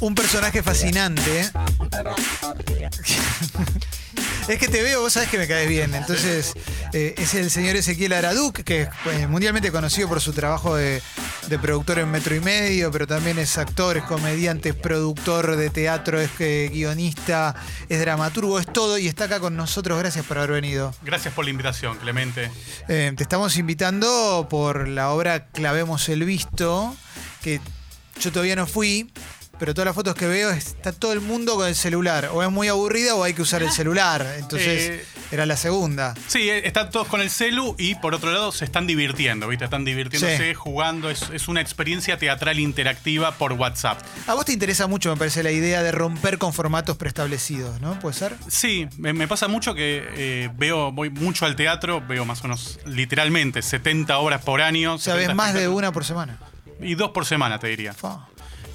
Un personaje fascinante. Es que te veo, vos sabés que me caes bien. Entonces, eh, es el señor Ezequiel Araduc, que es eh, mundialmente conocido por su trabajo de, de productor en Metro y Medio, pero también es actor, es comediante, es productor de teatro, es eh, guionista, es dramaturgo, es todo y está acá con nosotros. Gracias por haber venido. Gracias por la invitación, Clemente. Eh, te estamos invitando por la obra Clavemos el Visto, que yo todavía no fui, pero todas las fotos que veo está todo el mundo con el celular. O es muy aburrida o hay que usar el celular. Entonces Eh, era la segunda. Sí, eh, están todos con el celu y por otro lado se están divirtiendo, ¿viste? Están divirtiéndose, Sí. jugando. Es, es una experiencia teatral interactiva por WhatsApp. A vos te interesa mucho, me parece, la idea de romper con formatos preestablecidos, ¿no? ¿Puede ser? Sí, me, me pasa mucho que eh, veo, voy mucho al teatro, veo más o menos literalmente 70 horas por año. O sea, ves 70 más de una por semana. Y dos por semana, te diría. Fa.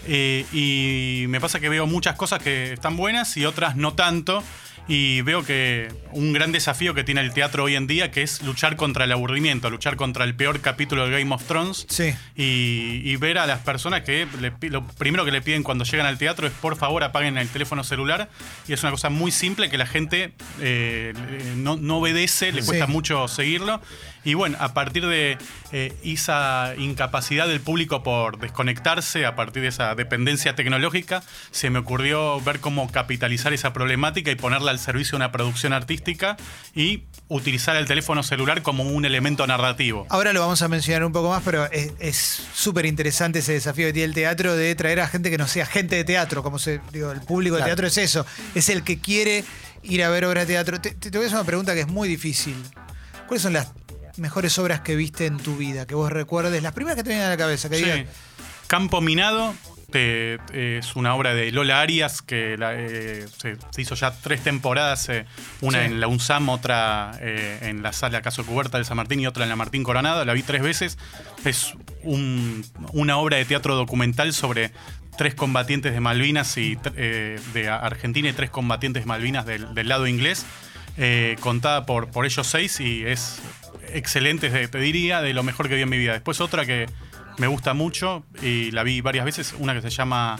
Eh, y me pasa que veo muchas cosas que están buenas y otras no tanto. Y veo que un gran desafío que tiene el teatro hoy en día, que es luchar contra el aburrimiento, luchar contra el peor capítulo de Game of Thrones. Sí. Y, y ver a las personas que le lo primero que le piden cuando llegan al teatro es por favor apaguen el teléfono celular. Y es una cosa muy simple que la gente eh, no, no obedece, le Sí. cuesta mucho seguirlo. Y bueno, a partir de eh, esa incapacidad del público por desconectarse, a partir de esa dependencia tecnológica, se me ocurrió ver cómo capitalizar esa problemática y ponerla al servicio de una producción artística y utilizar el teléfono celular como un elemento narrativo. Ahora lo vamos a mencionar un poco más, pero es es súper interesante ese desafío que tiene el teatro de traer a gente que no sea gente de teatro. Como se, digo, el público de teatro es eso. Es el que quiere ir a ver obras de teatro. Te, te voy a hacer una pregunta que es muy difícil. ¿Cuáles son las mejores obras que viste en tu vida? Que vos recuerdes, las primeras que te vienen a la cabeza, que Sí. digas, Campo Minado es una obra de Lola Arias que la- eh, se, se hizo ya tres temporadas, eh, una Sí. en la UNSAM, otra eh, en la sala Caso Cuberta del San Martín y otra en la Martín Coronado. La vi tres veces. Es un- una obra de teatro documental sobre tres combatientes de Malvinas y de Argentina y tres combatientes de Malvinas del, del lado inglés, contada por, por ellos seis y es excelente, te te diría, de lo mejor que vi en mi vida. Después otra que me gusta mucho y la vi varias veces, una que se llama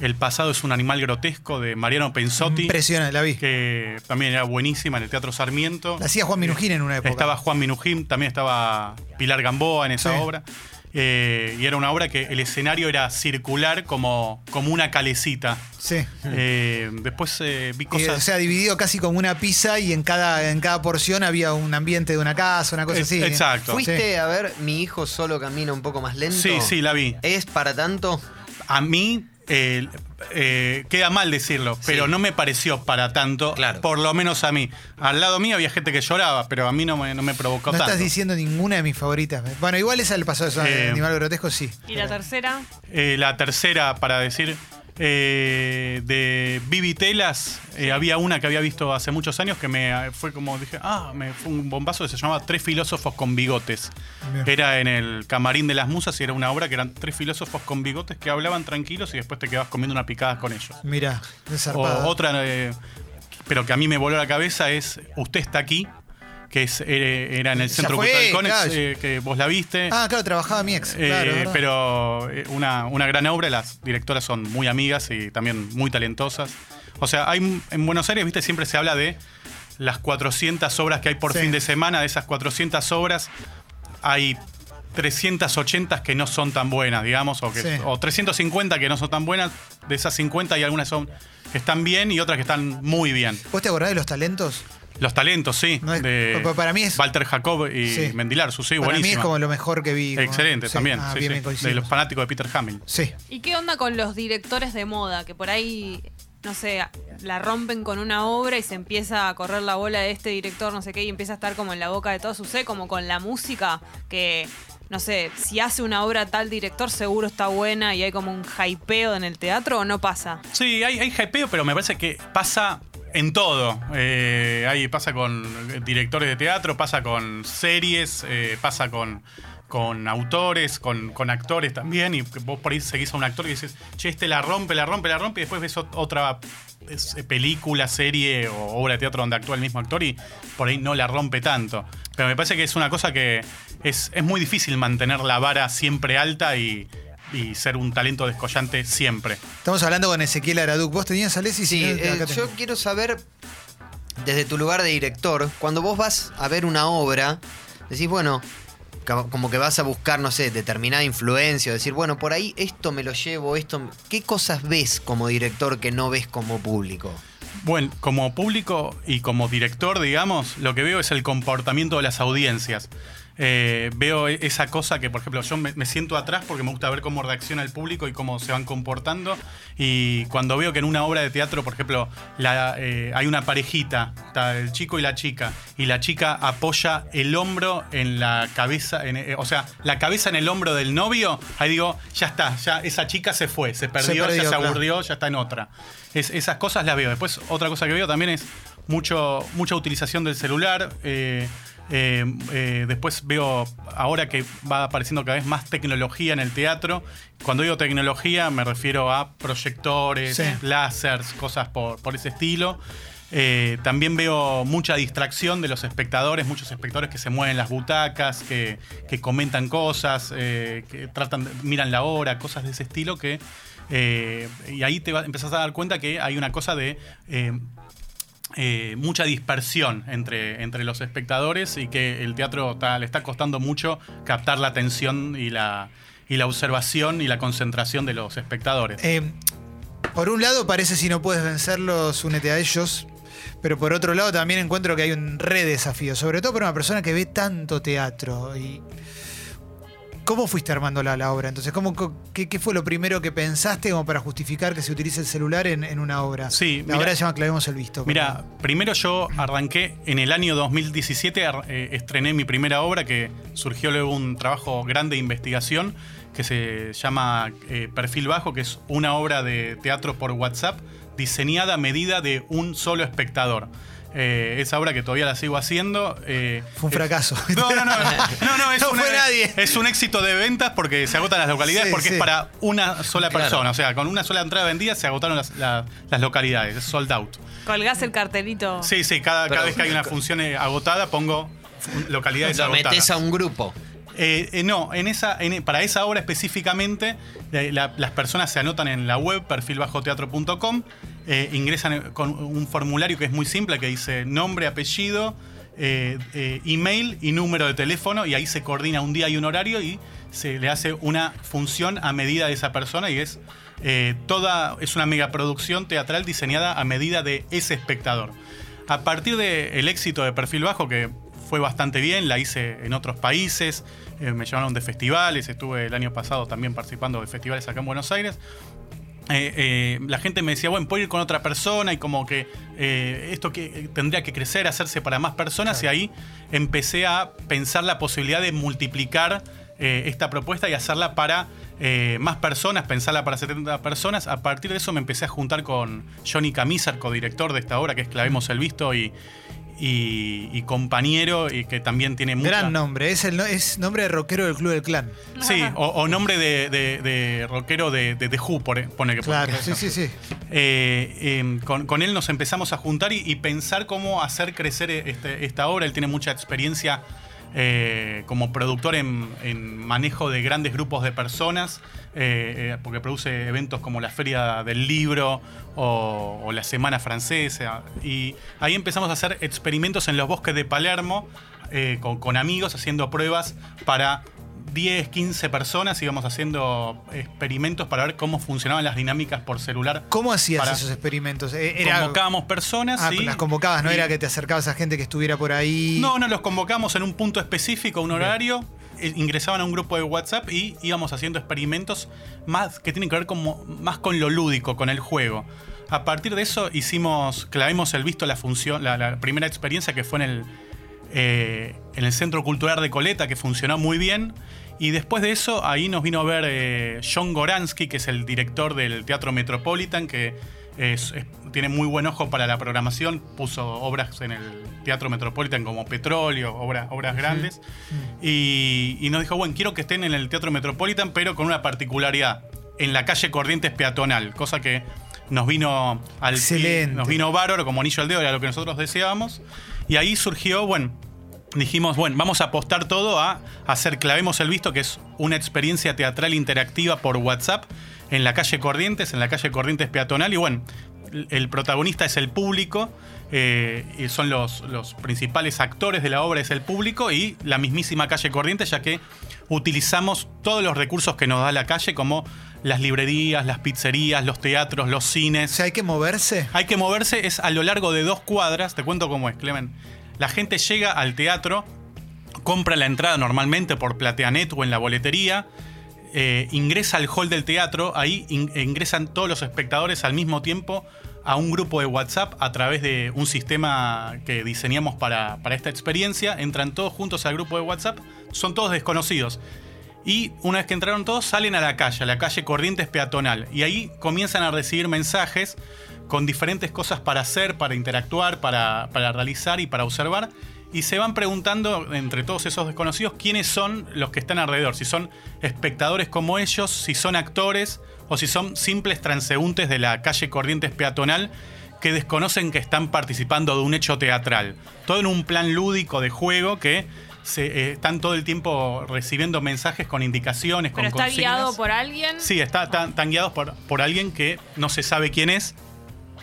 El pasado es un animal grotesco de Mariano Pensotti, impresionante, la vi. que también era buenísima en el Teatro Sarmiento. La hacía Juan Minujín en una época. Estaba Juan Minujín, también estaba Pilar Gamboa en esa Sí. obra. Eh, y era una obra que el escenario era circular como, como una calecita. Sí. Eh, después eh, vi cosas. o sea, dividido casi como una pizza y en cada, en cada porción había un ambiente de una casa, una cosa así. exacto. ¿Fuiste a ver Mi hijo solo camina un poco más lento? Sí, sí, la vi. ¿Es para tanto? A mí eh, eh, queda mal decirlo, pero Sí. no me pareció para tanto, Claro. por lo menos a mí. Al lado mío había gente que lloraba, pero a mí no me, no me provocó No tanto. estás diciendo ninguna de mis favoritas. Bueno, igual esa el pasado de Eh, Animal Grotesco, sí. Y la tercera, Eh, la tercera, para decir, eh, de Vivi Telas, eh, había una que había visto hace muchos años que me eh, fue como dije, ah, me fue un bombazo que se llamaba Tres filósofos con bigotes. Bien. Era en el camarín de las musas y era una obra que eran tres filósofos con bigotes que hablaban tranquilos y después te quedabas comiendo una picada con ellos. Mira, O otra, eh, pero que a mí me voló la cabeza, es Usted está aquí, que es, eh, era en el Centro fue, Cultural Conex, claro. eh, que vos la viste. Ah, claro, trabajaba mi ex. Eh, pero una, una gran obra, las directoras son muy amigas y también muy talentosas. O sea, hay en Buenos Aires, viste, siempre se habla de las 400 obras que hay por Sí. fin de semana. De esas 400 obras, hay 380 que no son tan buenas, digamos, o, que, Sí. o 350 que no son tan buenas. De esas 50 hay algunas son, que están bien y otras que están muy bien. ¿Vos te acordás de los talentos? Los talentos, sí. No es- de pa- para mí es- Walter Jacob y Sí. Mendilar, su sí, Para mí es como lo mejor que vi. Excelente, sí. también. Ah, sí, de los fanáticos de Peter Hamill. Sí. ¿y qué onda con los directores de moda? Que por ahí, no sé, la rompen con una obra y se empieza a correr la bola de este director, no sé qué, y empieza a estar como en la boca de todos. Sucede como con la música, que, no sé, si hace una obra tal director, seguro está buena y hay como un hypeo en el teatro o no pasa. Sí, hay, hay hypeo, pero me parece que pasa en todo. Eh, pasa con directores de teatro, pasa con series, eh, pasa con, con autores, con, con actores también. Y vos por ahí seguís a un actor y dices, che, este la rompe, la rompe, la rompe, y después ves ot- otra es película, serie o obra de teatro donde actúa el mismo actor y por ahí no la rompe tanto. Pero me parece que es una cosa que es, es muy difícil mantener la vara siempre alta y, y ser un talento descollante siempre. Estamos hablando con Ezequiel Araduc. ¿Vos tenías Alessi? Sí, eh, yo tengo. quiero saber, desde tu lugar de director, cuando vos vas a ver una obra, decís, bueno, como que vas a buscar, no sé, determinada influencia, o decir, bueno, por ahí esto me lo llevo, esto... ¿Qué cosas ves como director que no ves como público? Bueno, como público y como director, digamos, lo que veo es el comportamiento de las audiencias. Eh, veo e- esa cosa que, por ejemplo, yo me, me siento atrás porque me gusta ver cómo reacciona el público y cómo se van comportando. Y cuando veo que en una obra de teatro, por ejemplo, la, eh, hay una parejita, está el chico y la chica, y la chica apoya el hombro en la cabeza, en, eh, o sea, la cabeza en el hombro del novio, ahí digo, ya está, ya esa chica se fue, se perdió, perdió, ya se aburrió, ya está en otra. Es- esas cosas las veo. Después, otra cosa que veo también es mucho, mucha utilización del celular. eh, eh, eh, después veo ahora que va apareciendo cada vez más tecnología en el teatro. Cuando digo tecnología me refiero a proyectores, Sí. láseres, cosas por, por ese estilo. Eh, también veo mucha distracción de los espectadores, muchos espectadores que se mueven las butacas, que, que comentan cosas, que tratan, miran la hora, cosas de ese estilo que eh, y ahí te va- empezás a dar cuenta que hay una cosa de eh, eh, mucha dispersión entre, entre los espectadores y que el teatro le está costando mucho captar la atención y la, y la observación y la concentración de los espectadores. Eh, por un lado, parece si no puedes vencerlos, únete a ellos. Pero por otro lado, también encuentro que hay un re desafío, sobre todo para una persona que ve tanto teatro. Y ¿Cómo fuiste armando la, la obra? Entonces, ¿cómo, qué, qué fue lo primero que pensaste como para justificar que se utilice el celular en, en una obra? Sí, la mira- obra se llama Clavemos el Visto. Mira, primero yo arranqué en el año 2017, ar- eh, estrené mi primera obra que surgió luego un trabajo grande de investigación que se llama eh, Perfil Bajo, que es una obra de teatro por WhatsApp diseñada a medida de un solo espectador. Eh, esa obra que todavía la sigo haciendo. eh, Fue un es- fracaso. No, no, no. No, no, es, No fue nadie. es un éxito de ventas porque se agotan las localidades Sí, porque sí. es para una sola Claro. persona. O sea, con una sola entrada vendida se agotaron las, la- las localidades. Es sold out. Colgás el cartelito. Sí, sí, cada, Pero- cada vez que hay una función eh, agotada pongo localidades Lo agotadas. metes a un grupo. Eh, eh, no, en esa, en- para esa obra específicamente, eh, la- las personas se anotan en la web perfilbajoteatro.com, eh, ingresan con un formulario que es muy simple, que dice nombre, apellido, eh, eh, email y número de teléfono, y ahí se coordina un día y un horario y se le hace una función a medida de esa persona y es toda, es una megaproducción teatral diseñada a medida de ese espectador. A partir del éxito de Perfil Bajo, que fue bastante bien, la hice en otros países, me llamaron de festivales, estuve el año pasado también participando de festivales acá en Buenos Aires. Eh, eh, la gente me decía, bueno, puedo ir con otra persona y como que eh, esto que tendría que crecer, hacerse para más personas y ahí empecé a pensar la posibilidad de multiplicar esta propuesta y hacerla para más personas, pensarla para 70 personas. A partir de eso me empecé a juntar con Johnny Camisar, codirector de esta obra, que es Clavemos el Visto y, y- y compañero y que también tiene mucha... Gran nombre, es el no- es nombre de rockero del Club del Clan. Sí, o, o nombre de, de- de rockero de, de The Who, pone, pone que Claro, pone. sí, sí, sí. Eh, eh, con, con él nos empezamos a juntar y, y pensar cómo hacer crecer este- esta obra. Él tiene mucha experiencia eh, como productor en, manejo de grandes grupos de personas, eh, eh, porque produce eventos como la Feria del Libro o, la Semana Francesa. Y ahí empezamos a hacer experimentos en los bosques de Palermo con amigos haciendo pruebas para 10, 15 personas íbamos haciendo experimentos para ver cómo funcionaban las dinámicas por celular. ¿Cómo hacías Para- esos experimentos? Eh, Era, Convocábamos personas. ah, y- las convocabas, no y- era que te acercabas a gente que estuviera por ahí. No, no, los convocamos en un punto específico, un horario. eh, Ingresaban a un grupo de WhatsApp y íbamos haciendo experimentos más que tienen que ver con, mo- más con lo lúdico, con el juego. A partir de eso hicimos, clavemos el visto la función, la, la primera experiencia que fue en el, eh, en el Centro Cultural de Coleta, que funcionó muy bien. Y después de eso, ahí nos vino a ver eh, John Goransky, que es el director del Teatro Metropolitan, que es- es- tiene muy buen ojo para la programación. Puso obras en el Teatro Metropolitan como Petróleo, obras, obras grandes. Y, y nos dijo, bueno, quiero que estén en el Teatro Metropolitan, pero con una particularidad, en la calle Corrientes peatonal, cosa que nos vino al Excelente. nos vino bárbaro como anillo al dedo, era lo que nosotros deseábamos. Y ahí surgió, bueno, dijimos, bueno, vamos a apostar todo a hacer Clavemos el Visto, que es una experiencia teatral interactiva por WhatsApp en la calle Corrientes, en la calle Corrientes peatonal. Y bueno, el protagonista es el público, eh, y son los, los principales actores de la obra, es el público y la mismísima calle Corrientes, ya que utilizamos todos los recursos que nos da la calle, como las librerías, las pizzerías, los teatros, los O cines. sea, hay que moverse. Hay que moverse, es a lo largo de dos cuadras, te cuento cómo es, Clemen. La gente llega al teatro, compra la entrada normalmente por Plateanet o en la boletería, eh, ingresa al hall del teatro, ahí in- ingresan todos los espectadores al mismo tiempo a un grupo de WhatsApp a través de un sistema que diseñamos para, para esta experiencia, entran todos juntos al grupo de WhatsApp, son todos desconocidos. Y una vez que entraron todos, salen a la calle, a la calle Corrientes Peatonal. Y ahí comienzan a recibir mensajes con diferentes cosas para hacer, para interactuar, para, para realizar y para observar. Y se van preguntando entre todos esos desconocidos quiénes son los que están alrededor. Si son espectadores como ellos, si son actores o si son simples transeúntes de la calle Corrientes Peatonal que desconocen que están participando de un hecho teatral. Todo en un plan lúdico de juego que se, eh, están todo el tiempo recibiendo mensajes con indicaciones, Pero con está consignas. guiado por alguien. Sí, está, está- están guiados por, por alguien que no se sabe quién es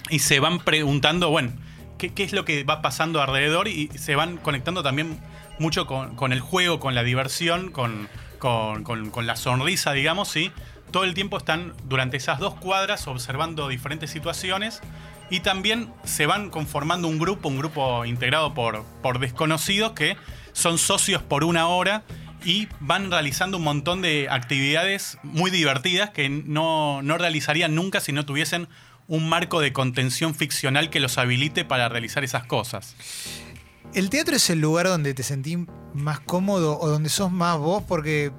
y se van preguntando, bueno, ¿qué, qué es lo que va pasando alrededor? Y se van conectando también mucho con, con el juego, con la diversión, con, con- con- con la sonrisa, digamos, y todo el tiempo están durante esas dos cuadras observando diferentes situaciones y también se van conformando un grupo, un grupo integrado por, por desconocidos que son socios por una hora y van realizando un montón de actividades muy divertidas que no, no realizarían nunca si no tuviesen un marco de contención ficcional que los habilite para realizar esas cosas. ¿El teatro es el lugar donde te sentís más cómodo o donde sos más vos? Porque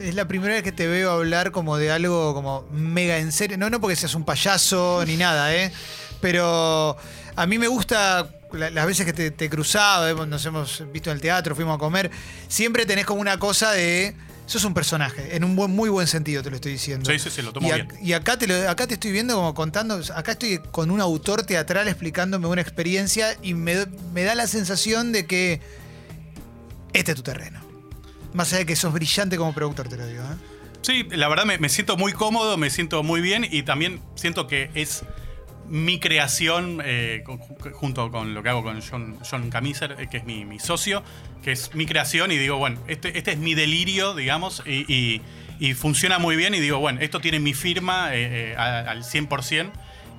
es la primera vez que te veo hablar como de algo como mega en serio. No, no porque seas un payaso ni nada, ¿eh? Pero a mí me gusta las veces que te, te he cruzado, hemos- nos hemos visto en el teatro, fuimos a comer. Siempre tenés como una cosa de. Sos un personaje, en un buen, muy buen sentido te lo estoy diciendo. Sí, sí, sí, lo tomo y, bien. y acá te, lo- acá te estoy viendo como contando, acá estoy con un autor teatral explicándome una experiencia y me, me da la sensación de que este es tu terreno. Más allá de que sos brillante como productor, te lo digo. ¿eh? Sí, la verdad me, me siento muy cómodo, me siento muy bien y también siento que es mi creación eh, junto con lo que hago con John, Camiser, eh, que es mi, socio, que es mi creación y digo, bueno, este, este es mi delirio, digamos, y, funciona muy bien y digo, bueno, esto tiene mi firma eh, al 100%.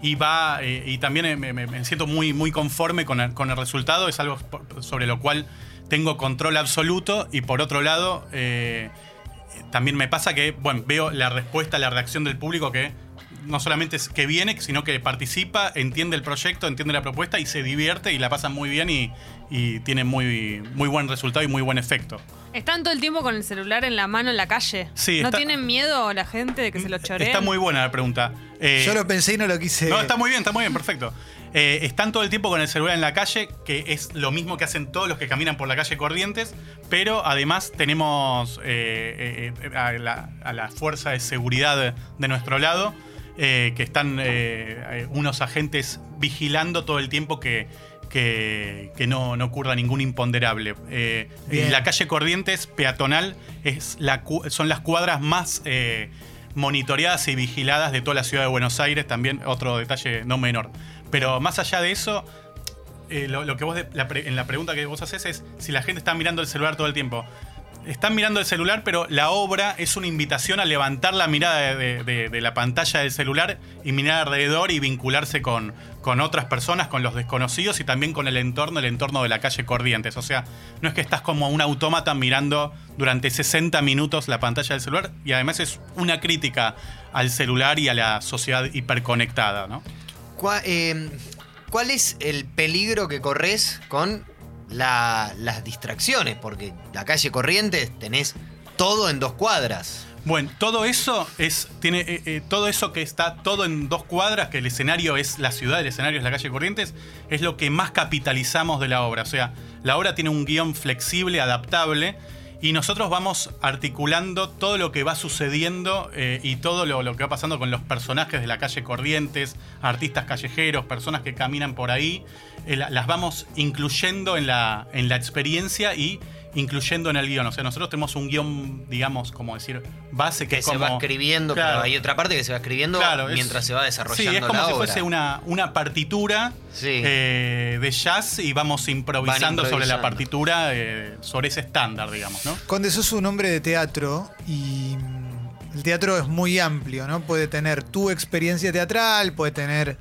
Y va, y también me, siento muy, muy conforme con el, con el resultado, es algo sobre lo cual tengo control absoluto. Y por otro lado, también me pasa que, bueno, veo la respuesta, la reacción del público que no solamente es que viene, sino que participa, entiende el proyecto, entiende la propuesta y se divierte y la pasa muy bien y, y tiene muy, muy buen resultado y muy buen efecto. Están todo el tiempo con el celular en la mano en la calle. Sí, ¿No está- tienen miedo la gente de que se lo choreen? Está muy buena la pregunta. Eh, Yo lo pensé y no lo quise. No, está muy bien, está muy bien, perfecto. Eh, están todo el tiempo con el celular en la calle, que es lo mismo que hacen todos los que caminan por la calle Corrientes, pero además tenemos eh, eh, eh, a, la, a la fuerza de seguridad de nuestro lado, eh, que están eh, eh, unos agentes vigilando todo el tiempo que, que, que no, no ocurra ningún imponderable. Eh, la calle Corrientes peatonal es la, son las cuadras más... monitoreadas y vigiladas de toda la ciudad de Buenos Aires, también otro detalle no menor. Pero más allá de eso, lo, lo que vos de- la pre- en la pregunta que vos haces es si la gente está mirando el celular todo el tiempo. Están mirando el celular, pero la obra es una invitación a levantar la mirada de, la pantalla del celular y mirar alrededor y vincularse con, con otras personas, con los desconocidos y también con el entorno, el entorno de la calle Corrientes. O sea, no es que estás como un autómata mirando durante 60 minutos la pantalla del celular y además es una crítica al celular y a la sociedad hiperconectada, ¿no? ¿Cuá- eh, ¿Cuál es el peligro que corres con la- las distracciones? Porque la calle Corrientes tenés todo en dos cuadras. Bueno, todo eso es. Tiene. eh, eh, todo eso que está todo en dos cuadras, que el escenario es la ciudad, el escenario es la calle Corrientes, es lo que más capitalizamos de la obra. O sea, la obra tiene un guion flexible, adaptable. Y nosotros vamos articulando todo lo que va sucediendo eh, y todo lo, que va pasando con los personajes de la calle Corrientes, artistas callejeros, personas que caminan por ahí. eh, la- las vamos incluyendo en la, en la experiencia y incluyendo en el guion. O sea, nosotros tenemos un guion, digamos, como decir, base que, Que es se como- va escribiendo, Claro. pero hay otra parte que se va escribiendo Claro, es- mientras se va desarrollando Sí, es como la si obra. fuese una, una partitura Sí. eh, de jazz y vamos improvisando, sobre la partitura, eh, sobre ese estándar, digamos, ¿no? Conde, sos un hombre de teatro y mm, el teatro es muy amplio, ¿no? Puede tener tu experiencia teatral, puede tener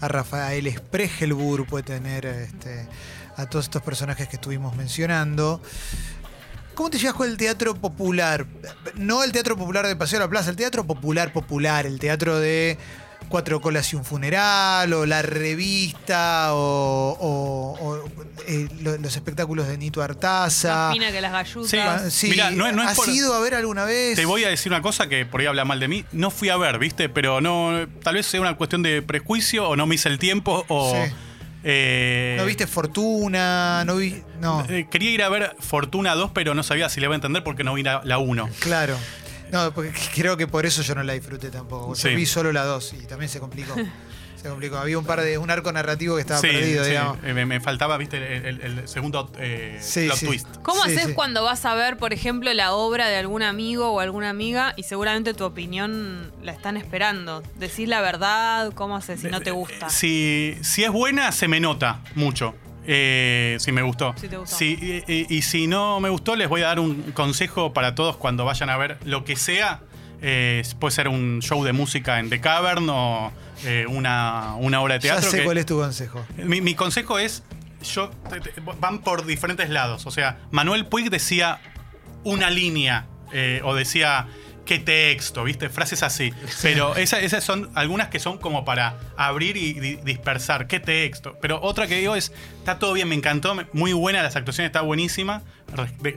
a Rafael Spregelburg, puede tener este, a todos estos personajes que estuvimos mencionando. ¿Cómo te llevas con el teatro popular? No el teatro popular de Paseo de la Plaza, el teatro popular popular, el teatro de Cuatro Colas y un Funeral, o la revista, o, o- o, eh, lo- los espectáculos de Nito Artaza. fina que las gallutas. Sí. Ah, sí. Mirá, no es- no es ¿Has por- ido a ver alguna vez? Te voy a decir una cosa que por ahí habla mal de mí. No fui a ver, ¿viste? Pero no. Tal vez sea una cuestión de prejuicio o no me hice el tiempo o. Sí. Eh, ¿No viste Fortuna? ¿No vi.? No, eh, quería ir a ver Fortuna 2, pero no sabía si le iba a entender porque no vi la, la 1. claro. No, porque creo que por eso yo no la disfruté tampoco. Yo Sí. vi solo la 2 y también se complicó. se complicó. Había un par de. un arco narrativo que estaba Sí, perdido, sí, digamos. eh, me, me faltaba, ¿viste? El, el- el segundo eh, Sí, plot sí. twist. ¿Cómo Sí, haces sí. cuando vas a ver, por ejemplo, la obra de algún amigo o alguna amiga y seguramente tu opinión la están esperando? ¿Decís la verdad? ¿Cómo haces si no te gusta? Si, si es buena, se me nota mucho. Eh, si me gustó. Si te gustó. Si- y, y- y si no me gustó, les voy a dar un consejo para todos cuando vayan a ver lo que sea. Eh, puede ser un show de música en The Cavern o eh, una, una obra de Ya teatro. sé que- cuál es tu consejo. mi, mi consejo es, yo te- te- van por diferentes lados. O sea, Manuel Puig decía una línea eh, o decía qué texto, ¿viste? Frases así. Pero esa- esas son algunas que son como para abrir y di- dispersar. ¿Qué texto? Pero otra que digo es, está todo bien, me encantó, muy buena, las actuaciones está buenísima.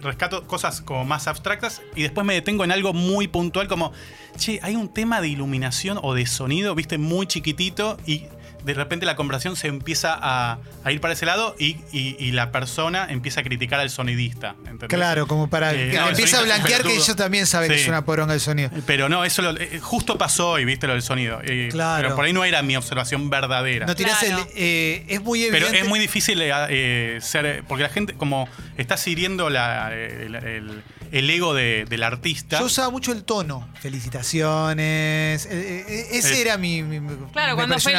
Rescato cosas como más abstractas y después me detengo en algo muy puntual como, che, hay un tema de iluminación o de sonido, ¿viste? Muy chiquitito y de repente la conversación se empieza a, a ir para ese lado y, y- y la persona empieza a criticar al sonidista. ¿entendés? Claro, como para Eh, que no, empieza a blanquear que ellos también saben que es una poronga el sonido. Pero no, eso lo- eh, justo pasó hoy, viste lo del sonido. Y- Claro. Pero por ahí no era mi observación verdadera. No tirás Claro. el. eh, es muy evidente. Pero es muy difícil eh, eh, ser. Porque la gente, como está hiriendo la, el, el- el ego de- del artista. Yo usaba mucho el tono. Felicitaciones. eh, eh, ese Eh, era mi. mi- Claro, cuando pareció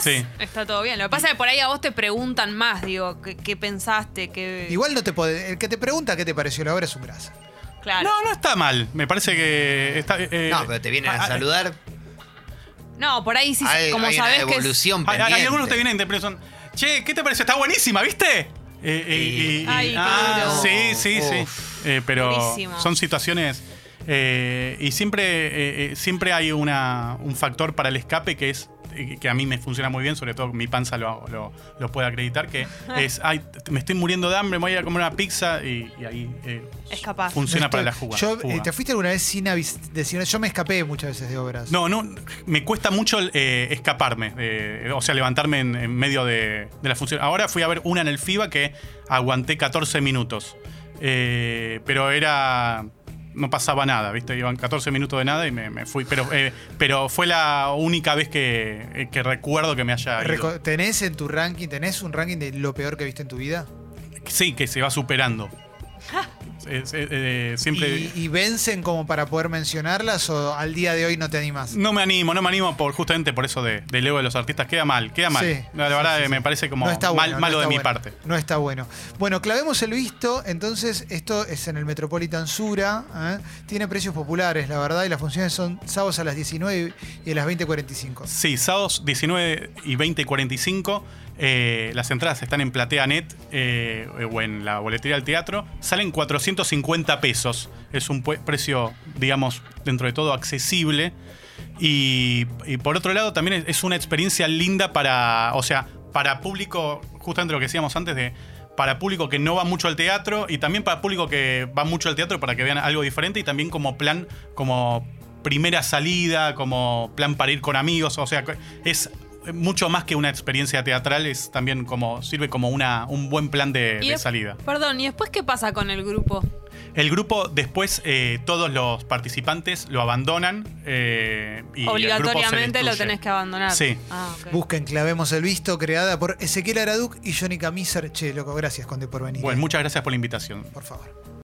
Sí. está todo bien. Lo que pasa es que por ahí a vos te preguntan más, digo, ¿qué, qué pensaste? ¿Qué... Igual no te puede. El que te pregunta qué te pareció la obra es un grasa. Claro. No, no está mal. Me parece que está. eh, No, pero te vienen a ah, ah, saludar. No, por ahí sí, hay, como hay una sabés que es- evolución Hay, algunos que te vienen de son Che, ¿qué te parece? Está buenísima, ¿viste? Eh, eh, Y- y- Ay, ah, sí, sí, sí. Uf. Eh, pero Durísimo. son situaciones. eh, y siempre, eh, eh, siempre hay una, un factor para el escape que es que a mí me funciona muy bien, sobre todo mi panza lo, lo, lo puede acreditar, que es, ay, me estoy muriendo de hambre, me voy a ir a comer una pizza y, y ahí eh, Es capaz. funciona para la estoy- juga- Yo, eh. ¿Te fuiste alguna vez sin avis- decir? Yo me escapé muchas veces de obras. No, no, me cuesta mucho eh, escaparme, eh, o sea, levantarme en, en medio de, de la función. Ahora fui a ver una en el FIBA que aguanté 14 minutos, Eh, pero era... No pasaba nada, ¿viste? Iban 14 minutos de nada y me, me fui. Pero, eh, pero fue la única vez que, eh, que recuerdo que me haya ido. ¿Tenés en tu ranking, tenés un ranking de lo peor que viste en tu vida? Sí, que se va superando. Es- eh, siempre... ¿Y, y vencen como para poder mencionarlas o al día de hoy no te animas? No me animo, no me animo por justamente por eso de, del ego de los artistas. Queda mal, queda mal. Sí, la sí, verdad sí, eh, me parece como No está mal- no malo de mi parte. No está bueno. Bueno, clavemos el visto. Entonces, esto es en el Metropolitan Sura. ¿eh? Tiene precios populares, la verdad, y las funciones son sábados a las 19 y a las 20.45. Sí, sábados 19 y 20 y 45. Eh, las entradas están en PlateaNet eh, o en la boletería del teatro. Salen 450 pesos. Es un precio, digamos, dentro de todo accesible. Y, y por otro lado, también es una experiencia linda para, o sea, para público, justamente lo que decíamos antes de para público que no va mucho al teatro y también para público que va mucho al teatro para que vean algo diferente y también como plan, como primera salida, como plan para ir con amigos, o sea, es mucho más que una experiencia teatral, es también como sirve como una, un buen plan de, Y de es- salida. Perdón, ¿y después qué pasa con el grupo? El grupo después, eh, todos los participantes lo abandonan. eh, y el grupo se Obligatoriamente lo tenés que abandonar. Sí. Ah, ok. Busquen Clavemos el Visto, creada por Ezequiel Araduc y Johnny Camiser. Che, loco, gracias, Conde, por venir. Bueno, muchas gracias por la invitación. Por favor.